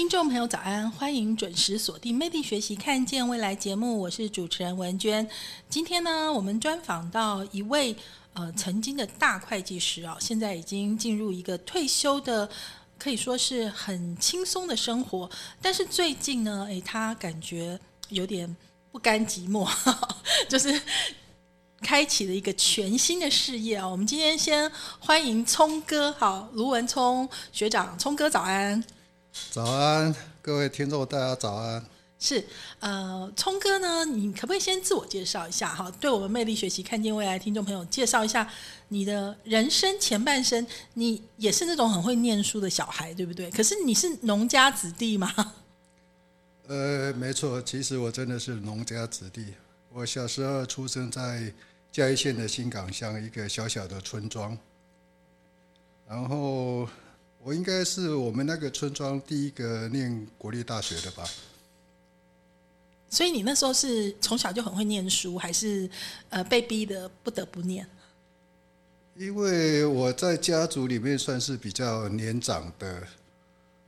听众朋友，早安！欢迎准时锁定《魅力学习，看见未来》节目，我是主持人文娟。今天呢，我们专访到一位呃曾经的大会计师啊，现在已经进入一个退休的，可以说是很轻松的生活。但是最近呢，诶，他感觉有点不甘寂寞，就是。开启了一个全新的事业啊！我们今天先欢迎聪哥，好，卢文聪学长，聪哥早安。早安，各位听众，大家早安。是，呃，聪哥呢，你可不可以先自我介绍一下哈？对我们魅力学习看见未来听众朋友介绍一下你的人生前半生。你也是那种很会念书的小孩，对不对？可是你是农家子弟吗？呃，没错，其实我真的是农家子弟。我小时候出生在。嘉义县的新港乡一个小小的村庄，然后我应该是我们那个村庄第一个念国立大学的吧。所以你那时候是从小就很会念书，还是呃被逼的不得不念？因为我在家族里面算是比较年长的，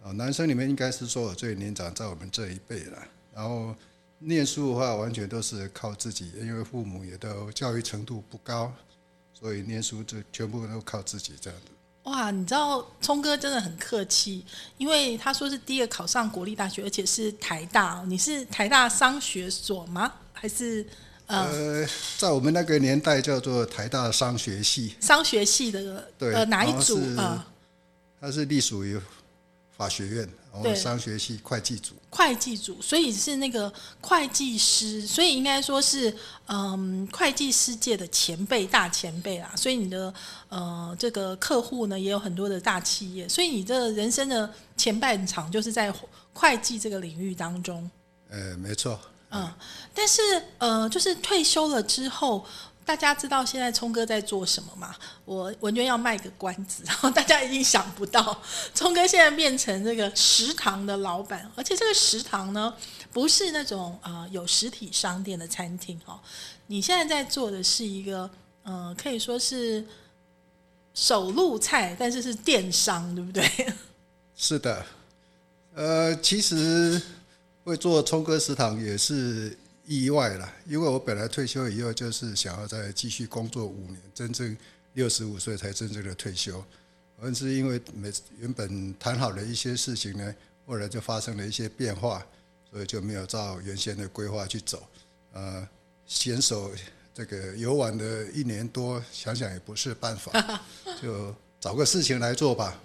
啊，男生里面应该是说我最年长，在我们这一辈了，然后。念书的话，完全都是靠自己，因为父母也都教育程度不高，所以念书就全部都靠自己这样子。哇，你知道聪哥真的很客气，因为他说是第一个考上国立大学，而且是台大。你是台大商学所吗？还是呃，在我们那个年代叫做台大商学系。商学系的对呃哪一组啊？它是隶属于法学院。对，商学系会计组，会计组，所以是那个会计师，所以应该说是嗯，会计师界的前辈、大前辈啦。所以你的呃这个客户呢，也有很多的大企业，所以你的人生的前半场就是在会计这个领域当中。呃，没错。嗯，但是呃，就是退休了之后。大家知道现在聪哥在做什么吗？我文娟要卖个关子，然后大家一定想不到，聪哥现在变成这个食堂的老板，而且这个食堂呢，不是那种呃有实体商店的餐厅哦。你现在在做的是一个，呃，可以说是手路菜，但是是电商，对不对？是的，呃，其实会做聪哥食堂也是。意外了，因为我本来退休以后就是想要再继续工作五年，真正六十五岁才真正的退休。而是因为每原本谈好的一些事情呢，后来就发生了一些变化，所以就没有照原先的规划去走。呃，选手这个游玩的一年多，想想也不是办法，就找个事情来做吧。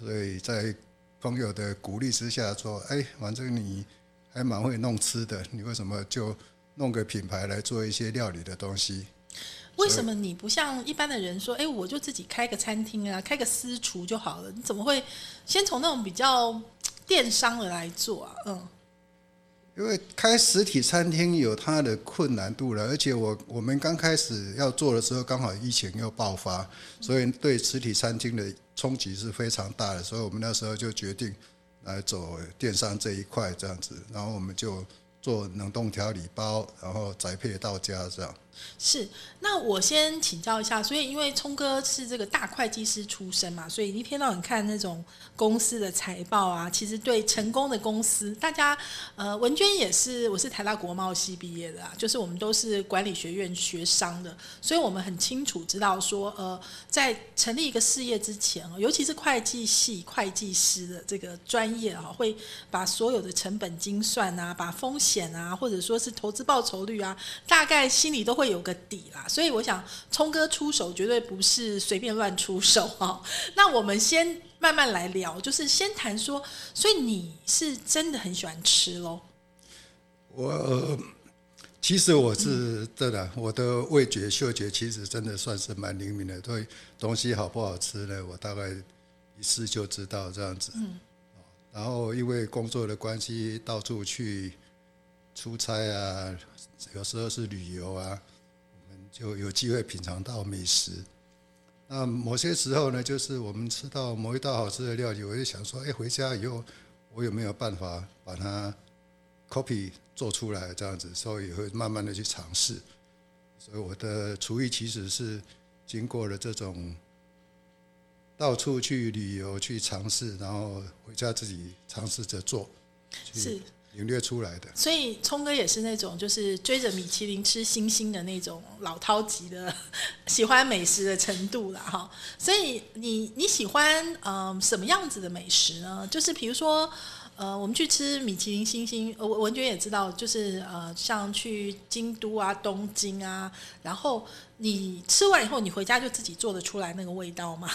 所以在朋友的鼓励之下说：“哎，反正你。”还蛮会弄吃的，你为什么就弄个品牌来做一些料理的东西？为什么你不像一般的人说，哎，我就自己开个餐厅啊，开个私厨就好了？你怎么会先从那种比较电商的来做啊？嗯，因为开实体餐厅有它的困难度了，而且我我们刚开始要做的时候，刚好疫情又爆发，所以对实体餐厅的冲击是非常大的，所以我们那时候就决定。来走电商这一块这样子，然后我们就做冷冻调理包，然后宅配到家这样。是，那我先请教一下，所以因为聪哥是这个大会计师出身嘛，所以一天到晚看那种公司的财报啊，其实对成功的公司，大家呃，文娟也是，我是台大国贸系毕业的啊，就是我们都是管理学院学商的，所以我们很清楚知道说，呃，在成立一个事业之前，尤其是会计系会计师的这个专业啊，会把所有的成本精算啊，把风险啊，或者说是投资报酬率啊，大概心里都会。有个底啦，所以我想聪哥出手绝对不是随便乱出手 哈。那我们先慢慢来聊，就是先谈说，所以你是真的很喜欢吃喽？我其实我是真的，我的味觉、嗅觉其实真的算是蛮灵敏的，对东西好不好吃呢，我大概一试就知道这样子。嗯。然后因为工作的关系，到处去。出差啊，有时候是旅游啊，就有机会品尝到美食。那某些时候呢，就是我们吃到某一道好吃的料理，我就想说，哎，回家以后我有没有办法把它 copy 做出来？这样子，所以也会慢慢的去尝试。所以我的厨艺其实是经过了这种到处去旅游去尝试，然后回家自己尝试着做，是领略出来的。所以聪哥也是那种就是追着米其林吃星星的那种老饕级的喜欢美食的程度了哈。所以你你喜欢嗯什么样子的美食呢？就是比如说。呃，我们去吃米其林星星，呃，文娟也知道，就是呃，像去京都啊、东京啊，然后你吃完以后，你回家就自己做得出来那个味道吗？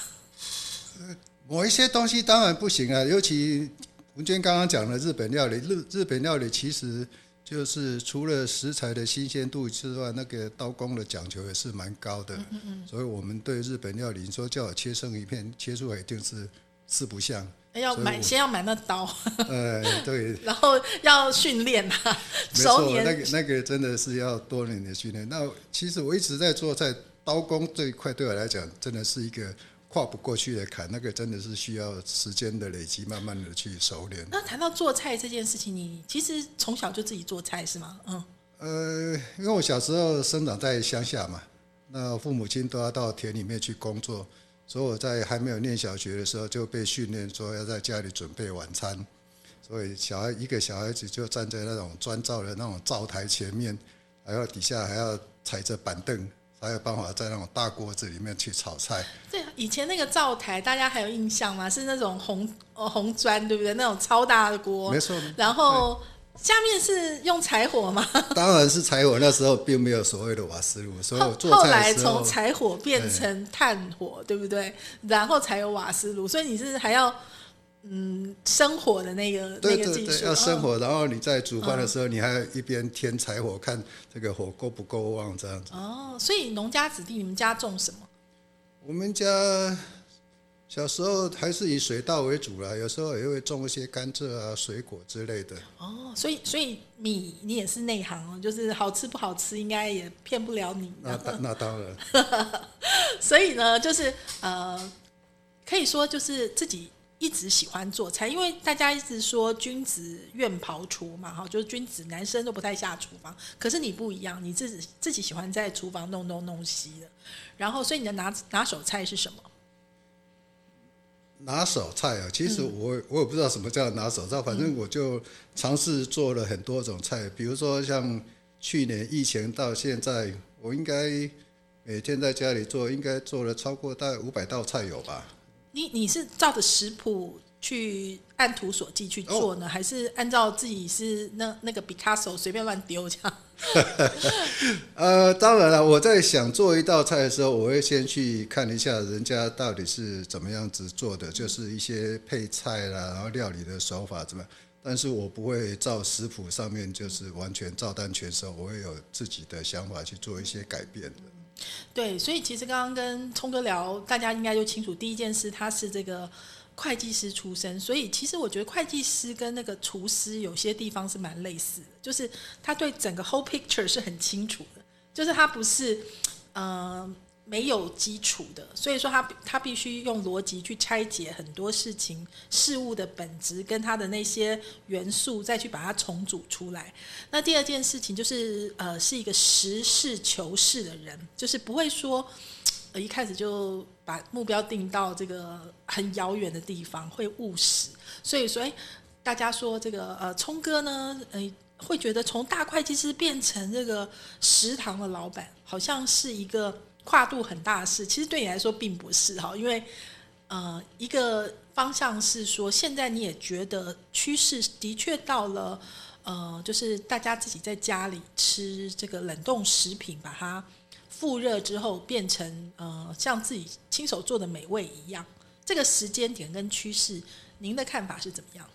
某一些东西当然不行啊，尤其文娟刚刚讲了日本料理，日日本料理其实就是除了食材的新鲜度之外，那个刀工的讲究也是蛮高的。嗯嗯。所以我们对日本料理，你说叫我切生鱼片，切出来一定是四不像。要买，先要买那刀。呃，对。然后要训练啊，熟年。那个那个真的是要多年的训练。那其实我一直在做，在刀工这一块对我来讲，真的是一个跨不过去的坎。那个真的是需要时间的累积，慢慢的去熟练。那谈到做菜这件事情，你其实从小就自己做菜是吗？嗯。呃，因为我小时候生长在乡下嘛，那父母亲都要到田里面去工作。所以我在还没有念小学的时候就被训练说要在家里准备晚餐，所以小孩一个小孩子就站在那种砖造的那种灶台前面，还要底下还要踩着板凳，才有办法在那种大锅子里面去炒菜。对，以前那个灶台大家还有印象吗？是那种红呃红砖，对不对？那种超大的锅，没错。然后。下面是用柴火吗？当然是柴火。那时候并没有所谓的瓦斯炉，所以我做后来从柴火变成炭火，对不对？然后才有瓦斯炉。所以你是还要嗯生火的那个那个技术，要生火。然后你在煮饭的时候，你还要一边添柴火，看这个火够不够旺，这样子。哦，所以农家子弟，你们家种什么？我们家。小时候还是以水稻为主啦，有时候也会种一些甘蔗啊、水果之类的。哦，所以所以米你也是内行哦，就是好吃不好吃，应该也骗不了你。那那当然。所以呢，就是呃，可以说就是自己一直喜欢做菜，因为大家一直说君子愿庖厨嘛，哈，就是君子男生都不太下厨房，可是你不一样，你自己自己喜欢在厨房弄东弄西的。然后，所以你的拿拿手菜是什么？拿手菜啊，其实我我也不知道什么叫拿手菜，反正我就尝试做了很多种菜，比如说像去年疫情到现在，我应该每天在家里做，应该做了超过大概五百道菜有吧？你你是照着食谱？去按图索骥去做呢，还是按照自己是那那个毕卡索随便乱丢这样？呃，当然了，我在想做一道菜的时候，我会先去看一下人家到底是怎么样子做的，就是一些配菜啦，然后料理的手法怎么。但是我不会照食谱上面就是完全照单全收，我会有自己的想法去做一些改变的。对，所以其实刚刚跟聪哥聊，大家应该就清楚，第一件事他是这个。会计师出身，所以其实我觉得会计师跟那个厨师有些地方是蛮类似的，就是他对整个 whole picture 是很清楚的，就是他不是嗯没有基础的，所以说他他必须用逻辑去拆解很多事情事物的本质跟他的那些元素，再去把它重组出来。那第二件事情就是呃是一个实事求是的人，就是不会说。呃，一开始就把目标定到这个很遥远的地方，会务实。所以，所以大家说这个呃，聪哥呢，呃，会觉得从大会计师变成这个食堂的老板，好像是一个跨度很大的事。其实对你来说并不是哈，因为呃，一个方向是说，现在你也觉得趋势的确到了，呃，就是大家自己在家里吃这个冷冻食品，把它。复热之后变成呃像自己亲手做的美味一样，这个时间点跟趋势，您的看法是怎么样？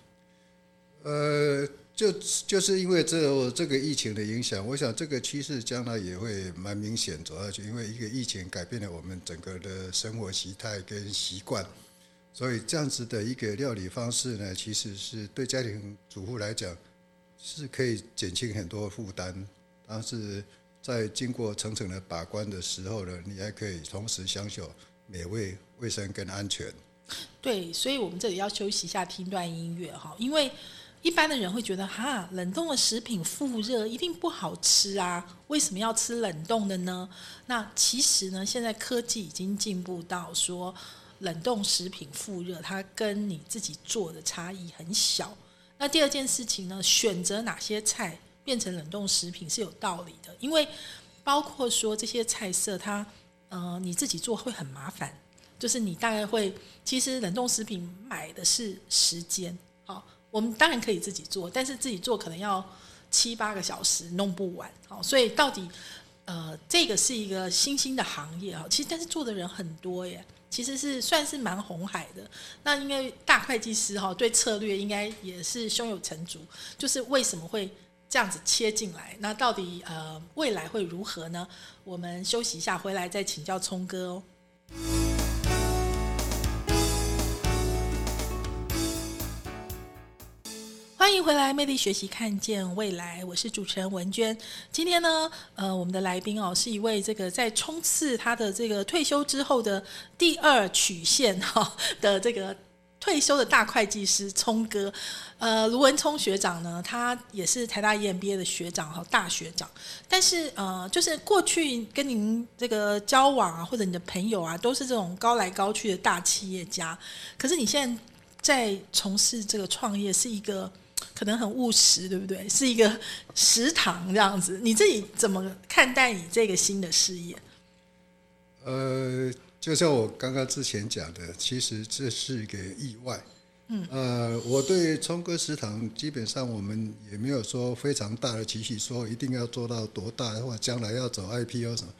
呃，就就是因为这这个疫情的影响，我想这个趋势将来也会蛮明显走下去。因为一个疫情改变了我们整个的生活习态跟习惯，所以这样子的一个料理方式呢，其实是对家庭主妇来讲，是可以减轻很多负担，但是在经过层层的把关的时候呢，你还可以同时享受美味、卫生跟安全。对，所以我们这里要休息一下，听段音乐哈，因为一般的人会觉得哈，冷冻的食品复热一定不好吃啊，为什么要吃冷冻的呢？那其实呢，现在科技已经进步到说，冷冻食品复热，它跟你自己做的差异很小。那第二件事情呢，选择哪些菜变成冷冻食品是有道理的，因为包括说这些菜色，它呃你自己做会很麻烦。就是你大概会，其实冷冻食品买的是时间，我们当然可以自己做，但是自己做可能要七八个小时弄不完，好，所以到底呃这个是一个新兴的行业啊，其实但是做的人很多耶，其实是算是蛮红海的。那因为大会计师哈对策略应该也是胸有成竹，就是为什么会这样子切进来？那到底呃未来会如何呢？我们休息一下，回来再请教聪哥哦。欢迎回来，魅力学习，看见未来。我是主持人文娟。今天呢，呃，我们的来宾哦，是一位这个在冲刺他的这个退休之后的第二曲线哈的这个退休的大会计师聪哥。呃，卢文聪学长呢，他也是台大 EMBA 的学长哈，大学长。但是呃，就是过去跟您这个交往啊，或者你的朋友啊，都是这种高来高去的大企业家。可是你现在在从事这个创业，是一个。可能很务实，对不对？是一个食堂这样子，你自己怎么看待你这个新的事业？呃，就像我刚刚之前讲的，其实这是一个意外。嗯，呃，我对聪哥食堂基本上我们也没有说非常大的期许，说一定要做到多大，或者将来要走 IPO 什么，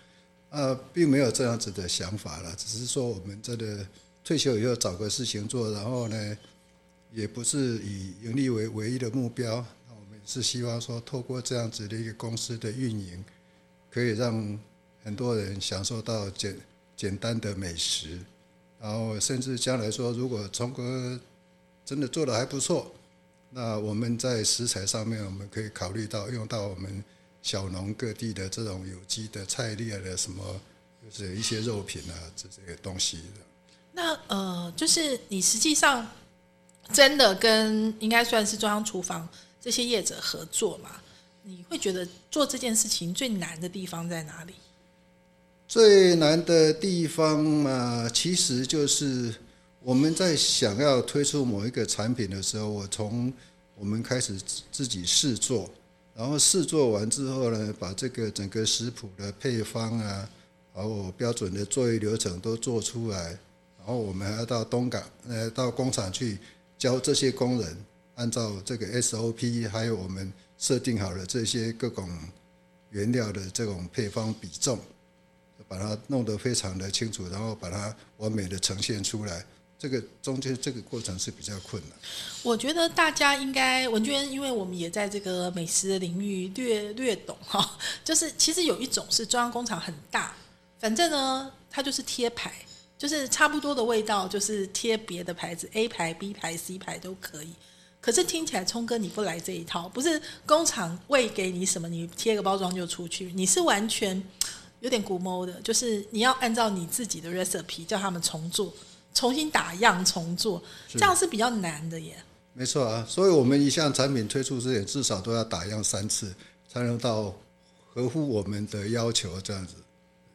呃，并没有这样子的想法了。只是说我们真的退休以后找个事情做，然后呢。也不是以盈利为唯一的目标，那我们是希望说，透过这样子的一个公司的运营，可以让很多人享受到简简单的美食，然后甚至将来说，如果聪哥真的做的还不错，那我们在食材上面，我们可以考虑到用到我们小农各地的这种有机的菜列的什么，就是一些肉品啊这这些东西的。那呃，就是你实际上。真的跟应该算是中央厨房这些业者合作嘛？你会觉得做这件事情最难的地方在哪里？最难的地方嘛，其实就是我们在想要推出某一个产品的时候，我从我们开始自己试做，然后试做完之后呢，把这个整个食谱的配方啊，然后标准的作业流程都做出来，然后我们还要到东港呃到工厂去。教这些工人按照这个 SOP，还有我们设定好了这些各种原料的这种配方比重，把它弄得非常的清楚，然后把它完美的呈现出来。这个中间这个过程是比较困难。我觉得大家应该，文娟，因为我们也在这个美食的领域略略懂哈，就是其实有一种是中央工厂很大，反正呢，它就是贴牌。就是差不多的味道，就是贴别的牌子，A 牌、B 牌、C 牌都可以。可是听起来，聪哥你不来这一套，不是工厂喂给你什么，你贴个包装就出去，你是完全有点古摸的，就是你要按照你自己的 recipe 叫他们重做，重新打样重做，这样是比较难的耶。没错啊，所以我们一项产品推出之前，至少都要打样三次，才能到合乎我们的要求这样子。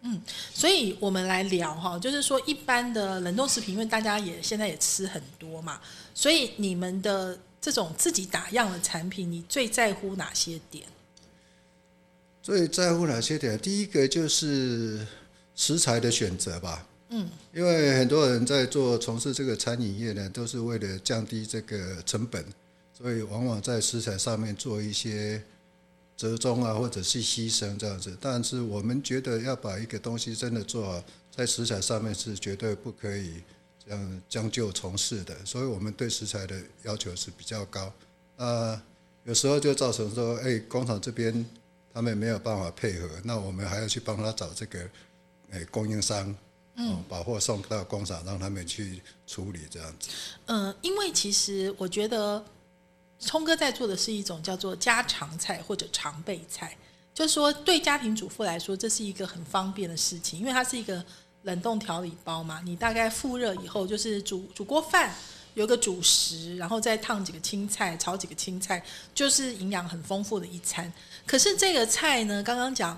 嗯，所以我们来聊哈，就是说一般的冷冻食品，因为大家也现在也吃很多嘛，所以你们的这种自己打样的产品，你最在乎哪些点？最在乎哪些点？第一个就是食材的选择吧。嗯，因为很多人在做从事这个餐饮业呢，都是为了降低这个成本，所以往往在食材上面做一些。折中啊，或者是牺牲这样子，但是我们觉得要把一个东西真的做好，在食材上面是绝对不可以这样将就从事的，所以我们对食材的要求是比较高。呃，有时候就造成说，哎，工厂这边他们没有办法配合，那我们还要去帮他找这个哎供应商，嗯，把货送到工厂，让他们去处理这样子。嗯，因为其实我觉得。聪哥在做的是一种叫做家常菜或者常备菜，就是说对家庭主妇来说，这是一个很方便的事情，因为它是一个冷冻调理包嘛，你大概复热以后就是煮煮锅饭。有个主食，然后再烫几个青菜，炒几个青菜，就是营养很丰富的一餐。可是这个菜呢，刚刚讲，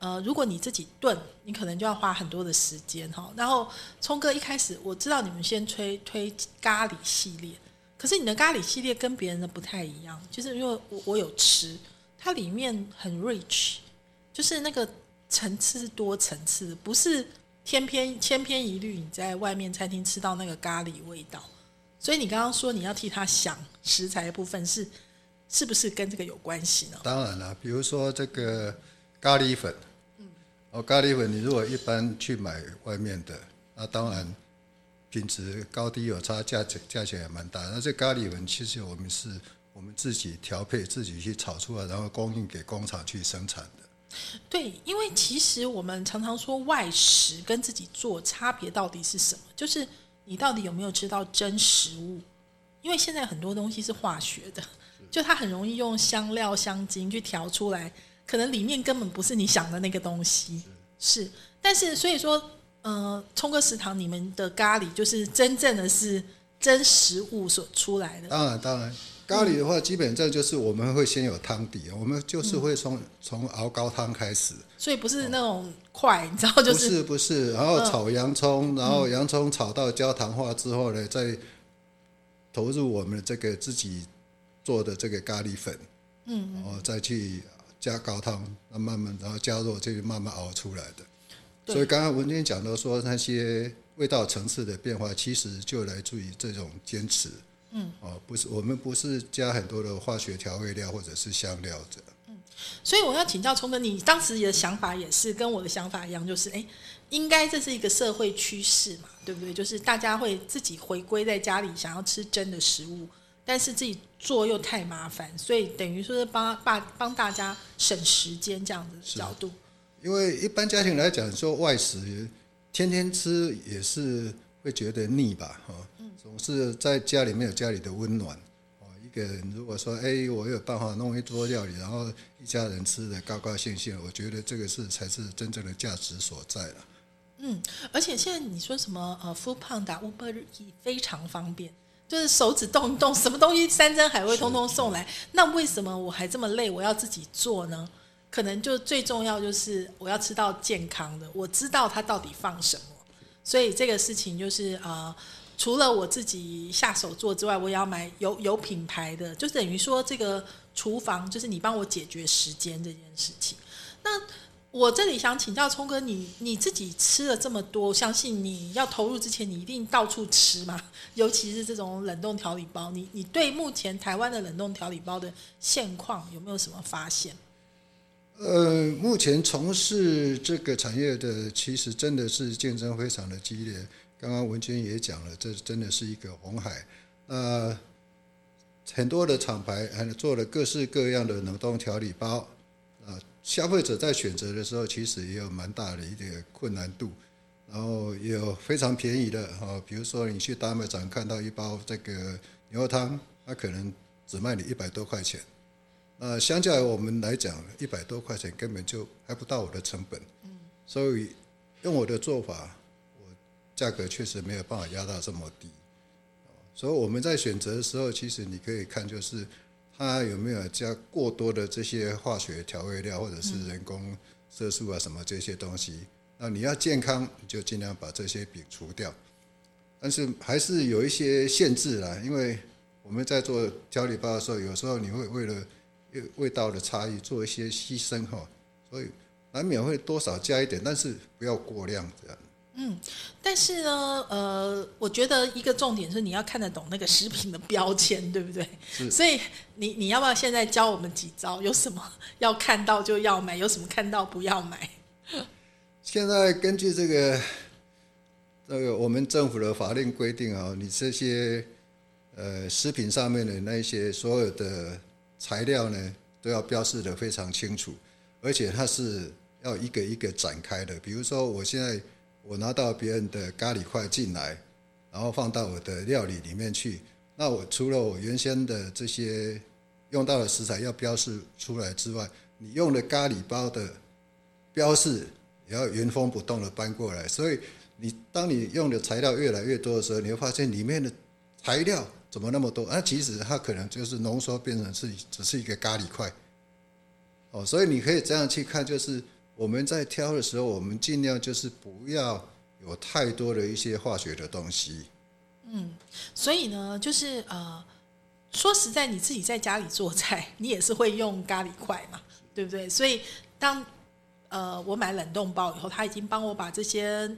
呃，如果你自己炖，你可能就要花很多的时间哈。然后聪哥一开始我知道你们先推推咖喱系列，可是你的咖喱系列跟别人的不太一样，就是因为我我有吃，它里面很 rich，就是那个层次是多层次，不是千篇千篇一律。你在外面餐厅吃到那个咖喱味道。所以你刚刚说你要替他想食材的部分是是不是跟这个有关系呢？当然了，比如说这个咖喱粉，嗯，哦，咖喱粉你如果一般去买外面的，那当然品质高低有差，价钱价钱也蛮大。那这咖喱粉其实我们是我们自己调配，自己去炒出来，然后供应给工厂去生产的。对，因为其实我们常常说外食跟自己做差别到底是什么，就是。你到底有没有吃到真食物？因为现在很多东西是化学的，就它很容易用香料、香精去调出来，可能里面根本不是你想的那个东西。是，但是所以说，呃，冲哥食堂你们的咖喱就是真正的是真食物所出来的。当然，当然，咖喱的话，基本上就是我们会先有汤底，我们就是会从从熬高汤开始。所以不是那种。快，你知道就是不是不是，然后炒洋葱，然后洋葱炒到焦糖化之后呢，再投入我们这个自己做的这个咖喱粉，嗯，然后再去加高汤，那慢慢然后加入，就慢慢熬出来的。所以刚刚文娟讲到说那些味道层次的变化，其实就来自于这种坚持，嗯，哦，不是我们不是加很多的化学调味料或者是香料的。嗯所以我要请教聪哥，你当时的想法也是跟我的想法一样，就是哎，应该这是一个社会趋势嘛，对不对？就是大家会自己回归在家里，想要吃真的食物，但是自己做又太麻烦，所以等于说是帮帮帮大家省时间这样的角度。因为一般家庭来讲，说外食天天吃也是会觉得腻吧，哈，总是在家里面有家里的温暖。哦，一个人如果说，哎，我有办法弄一桌料理，然后一家人吃的高高兴兴，我觉得这个是才是真正的价值所在了。嗯，而且现在你说什么呃，Food Panda、Uber E 非常方便，就是手指动一动，什么东西山珍海味通通送来。那为什么我还这么累，我要自己做呢？可能就最重要就是我要吃到健康的，我知道它到底放什么，所以这个事情就是啊。除了我自己下手做之外，我也要买有有品牌的，就等于说这个厨房就是你帮我解决时间这件事情。那我这里想请教聪哥，你你自己吃了这么多，相信你要投入之前，你一定到处吃嘛？尤其是这种冷冻调理包，你你对目前台湾的冷冻调理包的现况有没有什么发现？呃，目前从事这个产业的，其实真的是竞争非常的激烈。刚刚文娟也讲了，这真的是一个红海。那很多的厂牌还做了各式各样的冷冻调理包啊，消费者在选择的时候，其实也有蛮大的一点困难度。然后有非常便宜的哈，比如说你去大卖场看到一包这个牛肉汤，它可能只卖你一百多块钱。那相较于我们来讲，一百多块钱根本就还不到我的成本。嗯，所以用我的做法。我价格确实没有办法压到这么低，所以我们在选择的时候，其实你可以看，就是它有没有加过多的这些化学调味料，或者是人工色素啊什么这些东西。那你要健康，你就尽量把这些饼除掉。但是还是有一些限制啦，因为我们在做调理包的时候，有时候你会为了味味道的差异做一些牺牲哈，所以难免会多少加一点，但是不要过量这样。嗯，但是呢，呃，我觉得一个重点是你要看得懂那个食品的标签，对不对？所以你你要不要现在教我们几招？有什么要看到就要买，有什么看到不要买？现在根据这个这个我们政府的法令规定啊，你这些呃食品上面的那些所有的材料呢，都要标示的非常清楚，而且它是要一个一个展开的。比如说我现在。我拿到别人的咖喱块进来，然后放到我的料理里面去，那我除了我原先的这些用到的食材要标示出来之外，你用的咖喱包的标示也要原封不动的搬过来。所以你当你用的材料越来越多的时候，你会发现里面的材料怎么那么多？那其实它可能就是浓缩变成是只是一个咖喱块。哦，所以你可以这样去看，就是我们在挑的时候，我们尽量就是不要有太多的一些化学的东西。嗯所以呢，就是呃，说实在，你自己在家里做菜，你也是会用咖喱块嘛，对不对？所以当呃我买冷冻包以后，他已经帮我把这些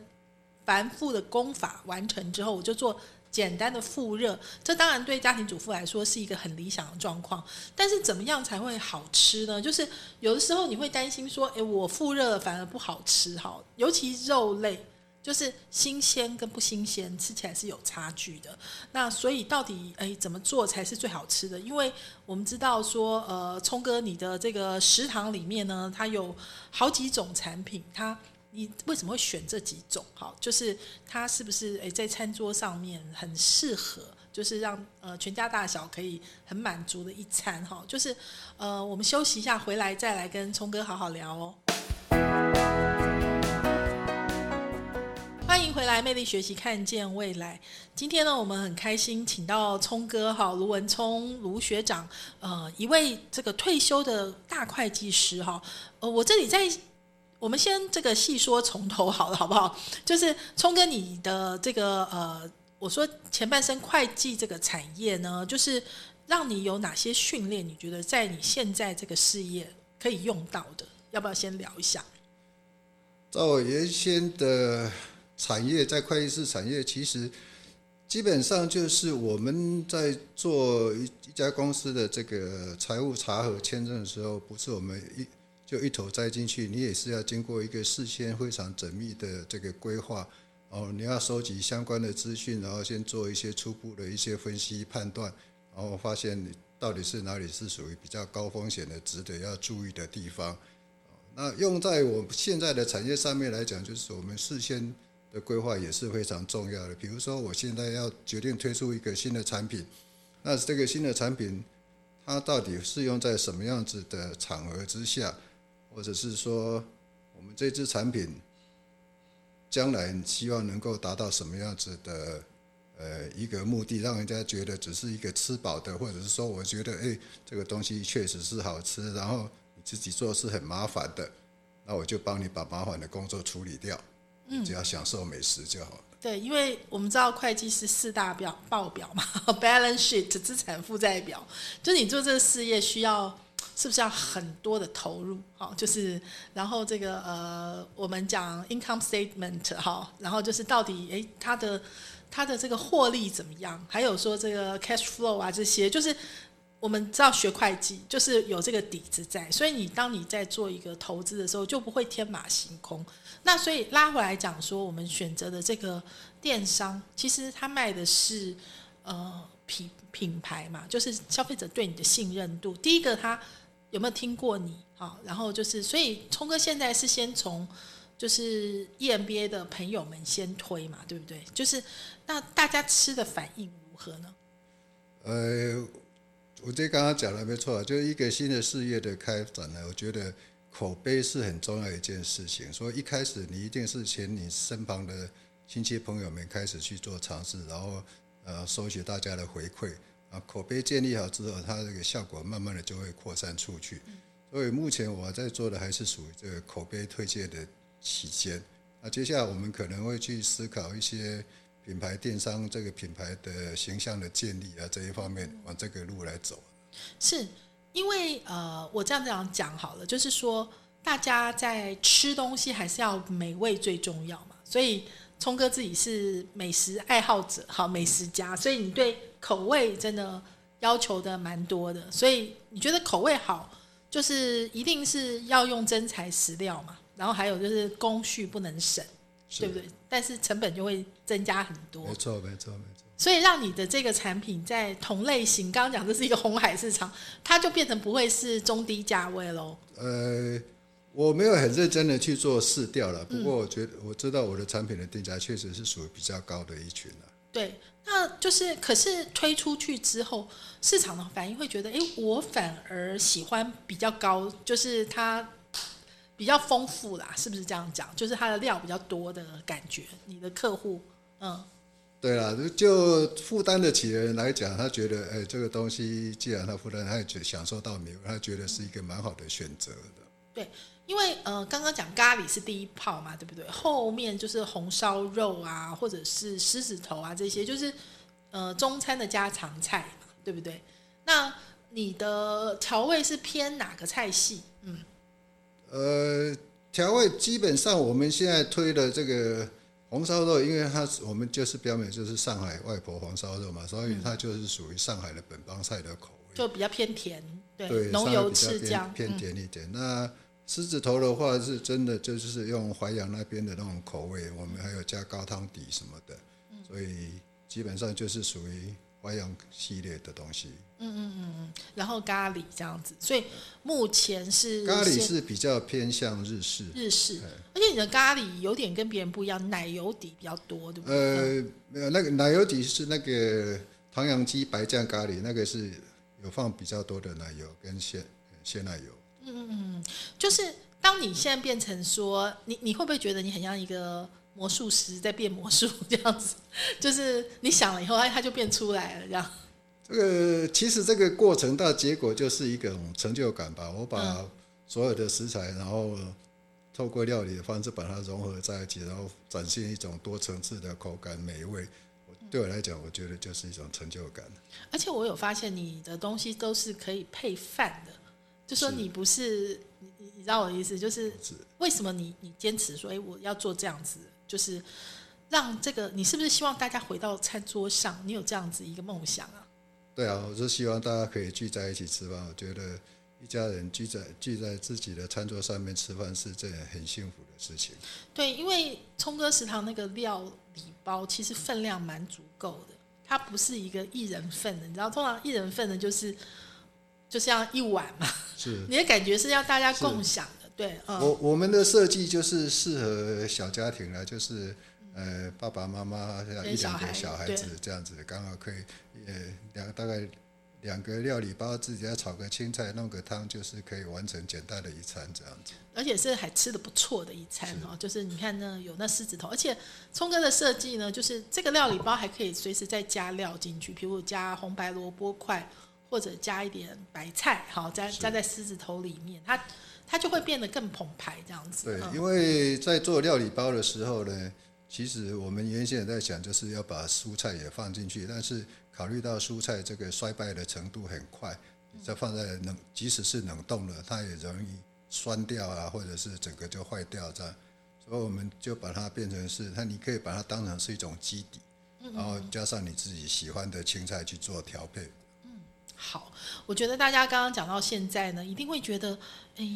繁复的功法完成之后，我就做简单的复热。这当然对家庭主妇来说是一个很理想的状况。但是怎么样才会好吃呢？就是有的时候你会担心说，诶，我复热了反而不好吃哈，尤其肉类。就是新鲜跟不新鲜吃起来是有差距的。那所以到底诶怎么做才是最好吃的？因为我们知道说，呃，聪哥你的这个食堂里面呢，它有好几种产品，它你为什么会选这几种？哈，就是它是不是诶在餐桌上面很适合，就是让呃全家大小可以很满足的一餐哈。就是呃我们休息一下，回来再来跟聪哥好好聊哦。欢迎回来，魅力学习，看见未来。今天呢，我们很开心，请到聪哥哈，卢文聪卢学长，呃，一位这个退休的大会计师哈。呃，我这里在，我们先这个细说从头好了，好不好？就是聪哥，你的这个呃，我说前半生会计这个产业呢，就是让你有哪些训练？你觉得在你现在这个事业可以用到的？要不要先聊一下？在我原先的。产业在会计师产业，其实基本上就是我们在做一一家公司的这个财务查核签证的时候，不是我们一就一头栽进去，你也是要经过一个事先非常缜密的这个规划，哦，你要收集相关的资讯，然后先做一些初步的一些分析判断，然后发现你到底是哪里是属于比较高风险的，值得要注意的地方。那用在我现在的产业上面来讲，就是我们事先。的规划也是非常重要的。比如说，我现在要决定推出一个新的产品，那这个新的产品它到底适用在什么样子的场合之下，或者是说我们这支产品将来希望能够达到什么样子的呃一个目的，让人家觉得只是一个吃饱的，或者是说我觉得哎这个东西确实是好吃，然后你自己做是很麻烦的，那我就帮你把麻烦的工作处理掉。只要享受美食就好了。对，因为我们知道会计是四大表报表嘛，balance sheet 资产负债表，就你做这个事业需要是不是要很多的投入？好，就是然后这个呃，我们讲 income statement 哈，然后就是到底诶它的它的这个获利怎么样？还有说这个 cash flow 啊这些，就是。我们知道学会计就是有这个底子在，所以你当你在做一个投资的时候，就不会天马行空。那所以拉回来讲说，我们选择的这个电商，其实他卖的是呃品品牌嘛，就是消费者对你的信任度。第一个，他有没有听过你？好，然后就是，所以聪哥现在是先从就是 EMBA 的朋友们先推嘛，对不对？就是那大家吃的反应如何呢？呃。我这刚刚讲的没错，就是一个新的事业的开展呢，我觉得口碑是很重要一件事情。所以一开始你一定是请你身旁的亲戚朋友们开始去做尝试，然后呃收取大家的回馈啊，口碑建立好之后，它这个效果慢慢的就会扩散出去。所以目前我在做的还是属于这个口碑推荐的期间。那接下来我们可能会去思考一些。品牌电商这个品牌的形象的建立啊，这一方面往这个路来走，是因为呃，我这样这样讲好了，就是说大家在吃东西还是要美味最重要嘛，所以聪哥自己是美食爱好者，好美食家，所以你对口味真的要求的蛮多的，所以你觉得口味好，就是一定是要用真材实料嘛，然后还有就是工序不能省。对不对？但是成本就会增加很多。没错，没错，没错。所以让你的这个产品在同类型，刚刚讲这是一个红海市场，它就变成不会是中低价位喽。呃，我没有很认真的去做试调了，不过我觉得我知道我的产品的定价确实是属于比较高的一群了。对，那就是可是推出去之后，市场的反应会觉得，哎，我反而喜欢比较高，就是它比较丰富啦，是不是这样讲？就是它的量比较多的感觉，你的客户，嗯。对啦，就负担得起的人来讲，他觉得，哎，这个东西既然他负担，他也觉享受到没有，他觉得是一个蛮好的选择的。对，因为呃，刚刚讲咖喱是第一泡嘛，对不对？后面就是红烧肉啊，或者是狮子头啊，这些就是呃中餐的家常菜嘛，对不对？那你的调味是偏哪个菜系？嗯，呃，调味基本上我们现在推的这个。红烧肉，因为它我们就是标明就是上海外婆红烧肉嘛，所以它就是属于上海的本帮菜的口味，就比较偏甜，对，浓油赤酱，偏甜一点。那狮子头的话，是真的就是用淮扬那边的那种口味，我们还有加高汤底什么的，所以基本上就是属于淮扬系列的东西。嗯嗯嗯嗯，然后咖喱这样子，所以目前是咖喱是比较偏向日式，日式，而且你的咖喱有点跟别人不一样，奶油底比较多，对不对？呃，没有，那个奶油底是那个唐扬鸡白酱咖喱，那个是有放比较多的奶油跟鲜鲜奶油。嗯嗯嗯，就是当你现在变成说，你你会不会觉得你很像一个魔术师在变魔术这样子？就是你想了以后，它它就变出来了这样。这个其实这个过程到结果就是一种成就感吧。我把所有的食材，然后透过料理的方式把它融合在一起，然后展现一种多层次的口感美味。对我来讲，我觉得就是一种成就感。而且我有发现你的东西都是可以配饭的，就说你不是你你知道我的意思，就是为什么你你坚持说，哎，我要做这样子，就是让这个你是不是希望大家回到餐桌上，你有这样子一个梦想啊？对啊，我是希望大家可以聚在一起吃饭。我觉得一家人聚在聚在自己的餐桌上面吃饭是件很幸福的事情。对，因为聪哥食堂那个料理包其实分量蛮足够的，它不是一个一人份的。你知道，通常一人份的就是就像一碗嘛，是你的感觉是要大家共享的。对，我我们的设计就是适合小家庭了，就是呃爸爸妈妈一两个小孩子这样子，刚好可以。呃，两大概两个料理包，自己要炒个青菜，弄个汤，就是可以完成简单的一餐这样子。而且是还吃的不错的一餐哦，就是你看呢，有那狮子头，而且聪哥的设计呢，就是这个料理包还可以随时再加料进去，比如加红白萝卜块，或者加一点白菜，好加加在狮子头里面，它它就会变得更澎湃这样子。对，因为在做料理包的时候呢，其实我们原先也在想，就是要把蔬菜也放进去，但是。考虑到蔬菜这个衰败的程度很快，再放在冷，即使是冷冻了，它也容易酸掉啊，或者是整个就坏掉这样。所以我们就把它变成是，它你可以把它当成是一种基底，然后加上你自己喜欢的青菜去做调配。好，我觉得大家刚刚讲到现在呢，一定会觉得，哎，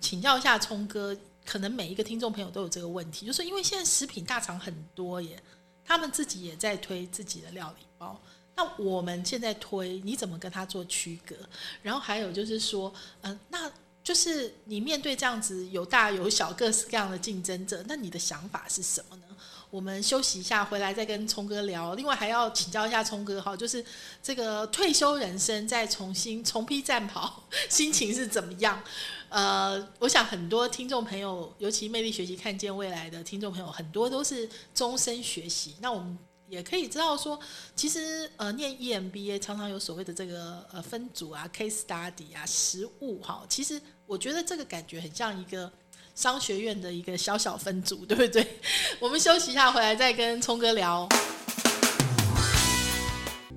请教一下聪哥，可能每一个听众朋友都有这个问题，就是因为现在食品大厂很多耶，他们自己也在推自己的料理包。那我们现在推，你怎么跟他做区隔？然后还有就是说，嗯，那就是你面对这样子有大有小各式各样的竞争者，那你的想法是什么呢？我们休息一下，回来再跟聪哥聊。另外还要请教一下聪哥，哈，就是这个退休人生再重新重披战袍，心情是怎么样？呃，我想很多听众朋友，尤其魅力学习看见未来的听众朋友，很多都是终身学习。那我们。也可以知道说，其实呃，念 EMBA 常常有所谓的这个呃分组啊、case study 啊、实务哈。其实我觉得这个感觉很像一个商学院的一个小小分组，对不对？我们休息一下，回来再跟聪哥聊。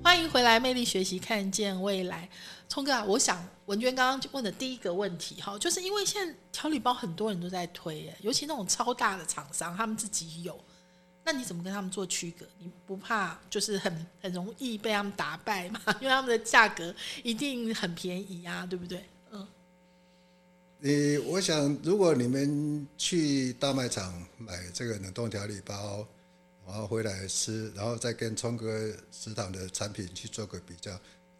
欢迎回来，魅力学习，看见未来。聪哥啊，我想文娟刚刚问的第一个问题哈，就是因为现在调理包很多人都在推，尤其那种超大的厂商，他们自己有。那你怎么跟他们做区隔？你不怕就是很很容易被他们打败吗？因为他们的价格一定很便宜啊，对不对？你我想，如果你们去大卖场买这个冷冻调理包，然后回来吃，然后再跟聪哥食堂的产品去做个比较，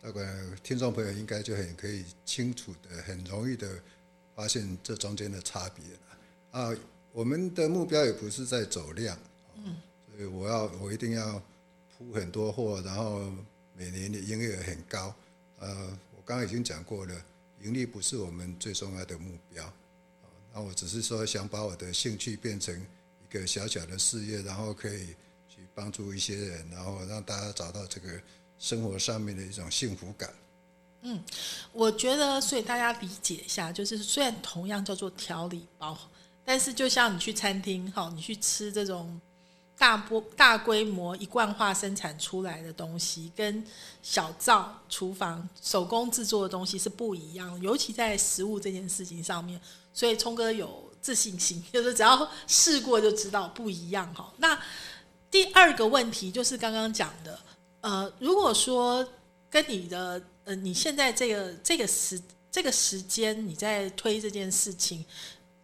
大概听众朋友应该就很可以清楚的、很容易的发现这中间的差别了。啊，我们的目标也不是在走量。嗯，所以我要我一定要铺很多货，然后每年的营业额很高。呃，我刚刚已经讲过了，盈利不是我们最重要的目标。那我只是说想把我的兴趣变成一个小小的事业，然后可以去帮助一些人，然后让大家找到这个生活上面的一种幸福感。嗯我觉得，所以大家理解一下，就是虽然同样叫做调理包，但是就像你去餐厅，哈，你去吃这种大波大规模一贯化生产出来的东西，跟小灶厨房手工制作的东西是不一样，尤其在食物这件事情上面。所以聪哥有自信心，就是只要试过就知道不一样哈。那第二个问题就是刚刚讲的，呃，如果说跟你的呃，你现在这个这个时这个时间你在推这件事情，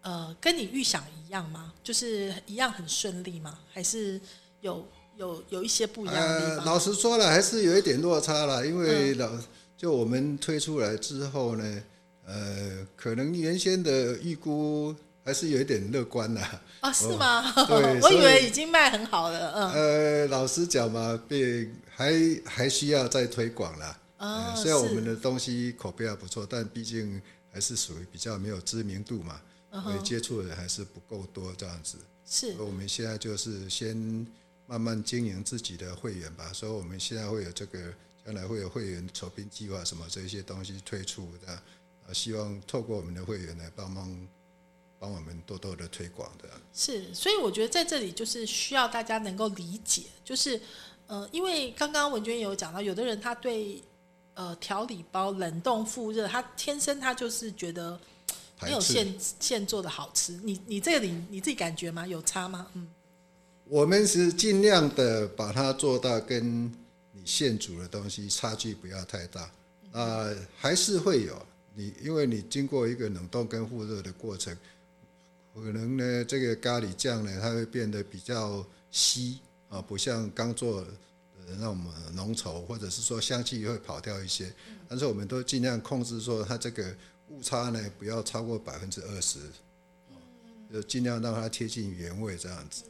呃，跟你预想一样吗？就是一样很顺利吗？还是有有有一些不一样的地呃，老实说了，还是有一点落差了，因为老就我们推出来之后呢，呃，可能原先的预估还是有一点乐观啦。啊，是吗？对我以为已经卖很好了，嗯，呃，老实讲嘛，被还还需要再推广啦。啊呃，虽然我们的东西口碑还不错，但毕竟还是属于比较没有知名度嘛，嗯所以接触的人还是不够多这样子。是所以我们现在就是先慢慢经营自己的会员吧，所以我们现在会有这个，将来会有会员筹编计划什么这些东西推出的，啊，希望透过我们的会员来帮忙帮我们多多的推广的。是，所以我觉得在这里就是需要大家能够理解，就是呃，因为刚刚文娟也有讲到，有的人他对呃调理包冷冻复热，他天生他就是觉得没有现现做的好吃。你你这里你自己感觉吗？有差吗？嗯，我们是尽量的把它做到跟你现煮的东西差距不要太大，啊、还是会有。你，因为你经过一个冷冻跟复热的过程，可能呢这个咖喱酱呢它会变得比较稀啊，不像刚做的那种浓稠，或者是说香气会跑掉一些，但是我们都尽量控制说它这个误差呢不要超过百分之二十，就尽量让它贴近原味这样子。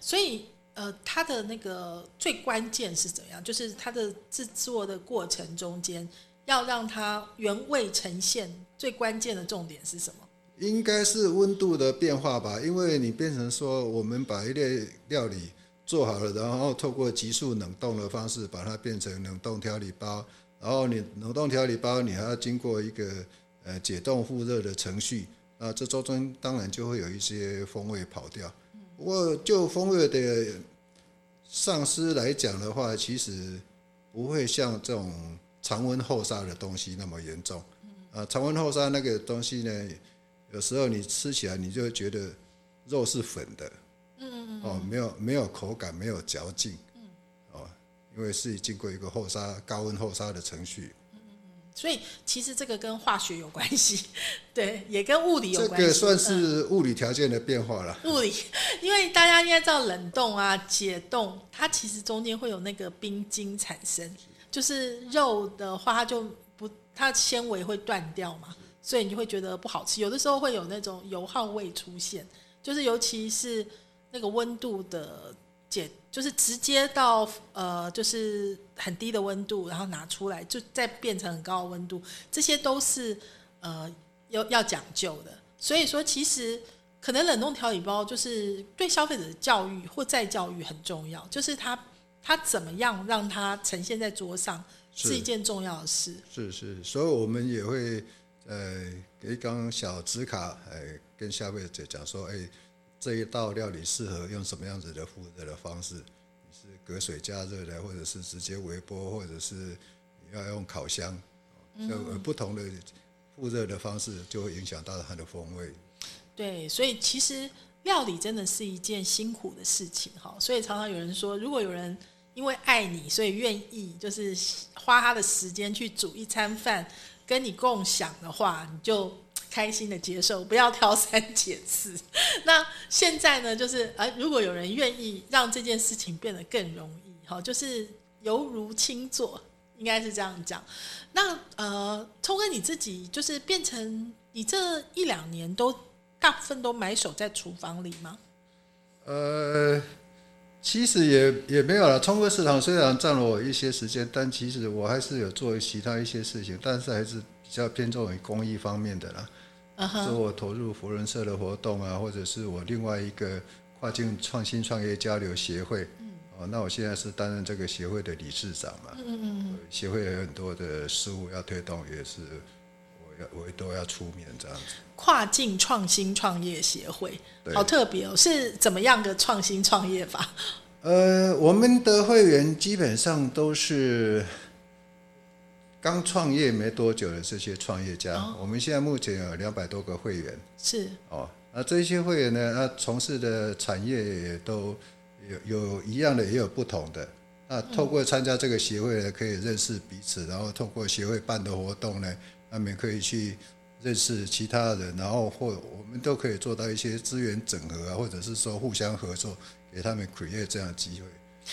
所以呃，它的那个最关键是怎么样？就是它的制作的过程中间，要让它原味呈现，最关键的重点是什么？应该是温度的变化吧，因为你变成说，我们把一类料理做好了，然后透过急速冷冻的方式把它变成冷冻调理包，然后你冷冻调理包你还要经过一个呃解冻复热的程序，那，这中当然就会有一些风味跑掉。不过就风味的丧失来讲的话，其实不会像这种常温后杀的东西那么严重。啊，常温后杀那个东西呢，有时候你吃起来你就会觉得肉是粉的，嗯哦，没有没有口感，没有嚼劲，因为是经过一个后杀高温后杀的程序，所以其实这个跟化学有关系，对，也跟物理有关系。这个算嗯是物理条件的变化了。物理，因为大家应该知道冷冻啊、解冻，它其实中间会有那个冰晶产生，就是肉的话，它就不，它纤维会断掉嘛，所以你就会觉得不好吃。有的时候会有那种油耗味出现，就是尤其是那个温度的解，就是直接到呃，就是很低的温度，然后拿出来，就再变成很高的温度，这些都是呃要要讲究的。所以说，其实可能冷冻调理包就是对消费者的教育或再教育很重要，就是它它怎么样让它呈现在桌上是是一件重要的事。是是，所以我们也会呃给一张小纸卡，呃跟消费者讲说，哎，这一道料理适合用什么样子的复热的方式？你是隔水加热的，或者是直接微波，或者是你要用烤箱，就不同的复热的方式，就会影响到它的风味。对，所以其实料理真的是一件辛苦的事情哈。所以常常有人说，如果有人因为爱你，所以愿意就是花他的时间去煮一餐饭跟你共享的话，你就开心的接受，不要挑三拣四。那现在呢，就是呃，如果有人愿意让这件事情变得更容易，哈，就是犹如轻坐，应该是这样讲。那呃，聪哥你自己就是变成你这一两年都大部分都埋首在厨房里吗？呃，其实也也没有了。冲哥市场虽然占了我一些时间，但其实我还是有做其他一些事情，但是还是比较偏重于公益方面的啦。嗯哼，是我投入福人社的活动啊，或者是我另外一个跨境创新创业交流协会。哦，那我现在是担任这个协会的理事长嘛。嗯嗯嗯，协会有很多的事务要推动，也是我要我都要出面这样子。跨境创新创业协会，好特别哦，是怎么样的创新创业法？呃，我们的会员基本上都是刚创业没多久的这些创业家。哦我们现在目前有两百多个会员是哦。那这些会员呢，那从事的产业也都有有一样的，也有不同的。那透过参加这个协会呢，可以认识彼此，然后透过协会办的活动呢，他们可以去认识其他人，然后或我们都可以做到一些资源整合啊，或者是说互相合作，给他们 create 这样的机会。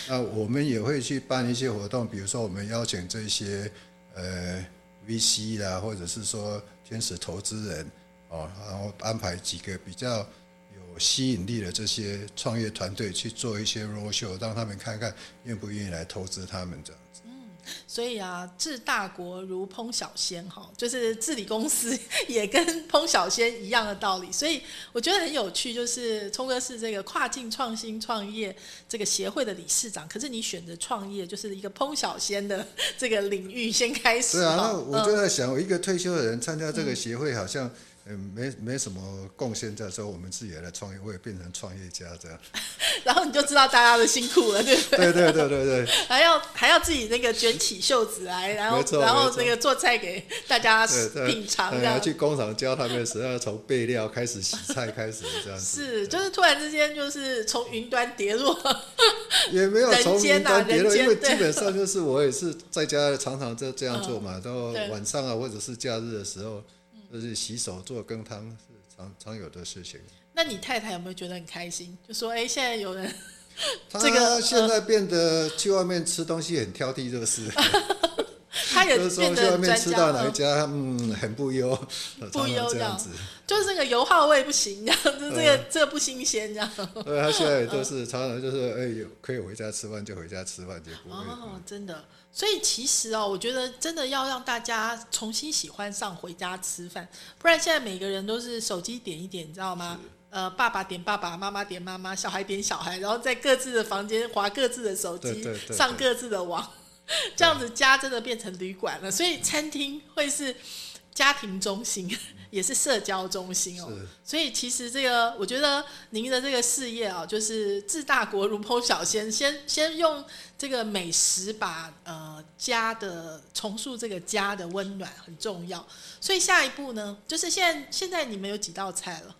那我们也会去办一些活动，比如说我们邀请这些呃 VC 啦，或者是说天使投资人哦，然后安排几个比较有吸引力的这些创业团队去做一些 road show，让他们看看愿不愿意来投资他们的。所以啊，治大国如烹小鲜哈，就是治理公司 也跟烹小鲜一样的道理。所以我觉得很有趣，就是聪哥是这个跨境创新创业这个协会的理事长，可是你选择创业就是一个烹小鲜的这个领域先开始对啊，那我就在想，我一个退休的人参加这个协会，好像嗯没没什么贡献，在说我们自己也来创业，我也变成创业家这样。然后你就知道大家的辛苦了，对不对？对对对对对。还要还要自己那个卷起袖子来，然后然后那个做菜给大家品尝，这对要样去工厂教他们的时候，要从备料开始洗菜开始这样子。是就是突然之间就是从云端跌落，也没有从云端跌落，因为基本上就是我也是在家常常这这样做嘛，然后嗯对晚上啊或者是假日的时候，就是洗手做羹汤是常常有的事情。那你太太有没有觉得很开心？就说哎，现在有人 他这个呃现在变得去外面吃东西很挑剔，就是 他也就是得专家面吃到哪一了，家，嗯，很不优，不优这样子。就是这个油耗味不行，这样子这嗯个这个不新鲜，这样对，他现在也都是常常就是哎，有可以回家吃饭就回家吃饭，就不会。哦，真的。所以其实哦，我觉得真的要让大家重新喜欢上回家吃饭，不然现在每个人都是手机点一点，你知道吗？呃，爸爸点爸爸，妈妈点妈妈，小孩点小孩，然后在各自的房间划各自的手机，对对对上各自的网，这样子家真的变成旅馆了。所以餐厅会是家庭中心，也是社交中心哦。所以其实这个，我觉得您的这个事业啊，就是治大国如烹小鲜，先先用这个美食把呃家的重塑这个家的温暖很重要。所以下一步呢，就是现在现在你们有几道菜了？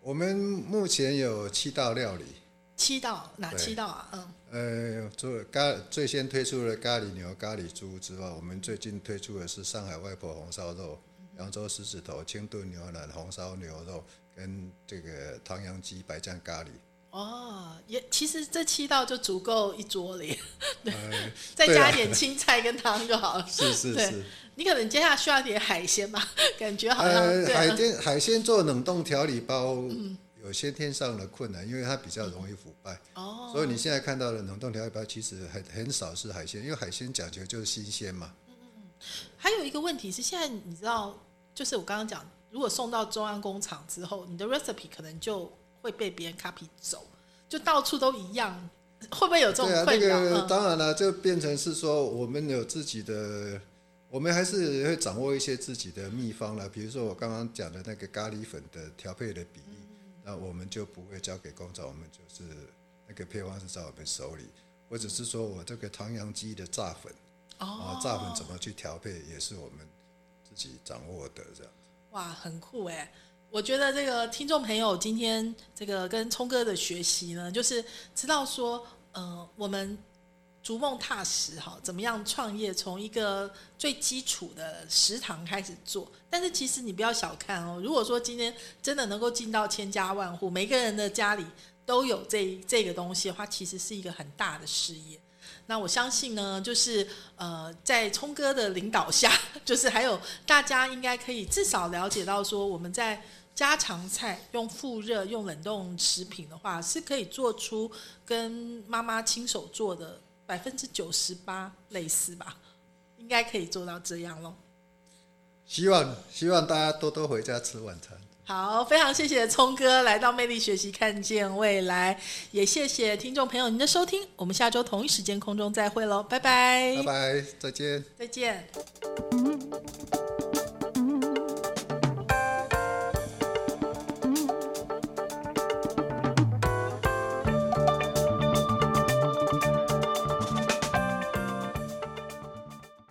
我们目前有七道料理，七道，哪七道啊？嗯，呃，做咖最先推出了咖喱牛、咖喱猪之外，我们最近推出的是上海外婆红烧肉、扬州狮子头、清炖牛腩、红烧牛肉跟这个唐扬鸡白酱咖喱。哦，也其实这七道就足够一桌了 对，呃，再加一点青菜跟汤就好了。是是是，你可能接下来需要一点海鲜吧，感觉好像、呃，海鲜海鲜做冷冻调理包有先天上的困难，因为它比较容易腐败，哦，所以你现在看到的冷冻调理包其实很很少是海鲜，因为海鲜讲究就是新鲜嘛。嗯嗯。还有一个问题是，现在你知道，就是我刚刚讲，如果送到中央工厂之后，你的 recipe 可能就会被别人 copy 走，就到处都一样，会不会有这种对啊，那困扰？个嗯当然了，就变成是说我们有自己的，我们还是会掌握一些自己的秘方了。比如说我刚刚讲的那个咖喱粉的调配的比例，那我们就不会交给工厂，我们就是那个配方是在我们手里，或者是说我这个唐扬鸡的炸粉啊哦，，炸粉怎么去调配，也是我们自己掌握的这样。哇，很酷哎！我觉得这个听众朋友今天这个跟聪哥的学习呢，就是知道说，呃，我们逐梦踏实哈，怎么样创业，从一个最基础的食堂开始做。但是其实你不要小看哦，如果说今天真的能够进到千家万户，每个人的家里都有这这个东西的话，其实是一个很大的事业。那我相信呢，就是呃，在聪哥的领导下，就是还有大家应该可以至少了解到说，我们在家常菜用复热、用冷冻食品的话，是可以做出跟妈妈亲手做的百分之九十八类似吧？应该可以做到这样咯。希望希望大家多多回家吃晚餐。好，非常谢谢聪哥来到魅力学习，看见未来，也谢谢听众朋友您的收听，我们下周同一时间空中再会喽，拜拜，拜拜，再见，再见。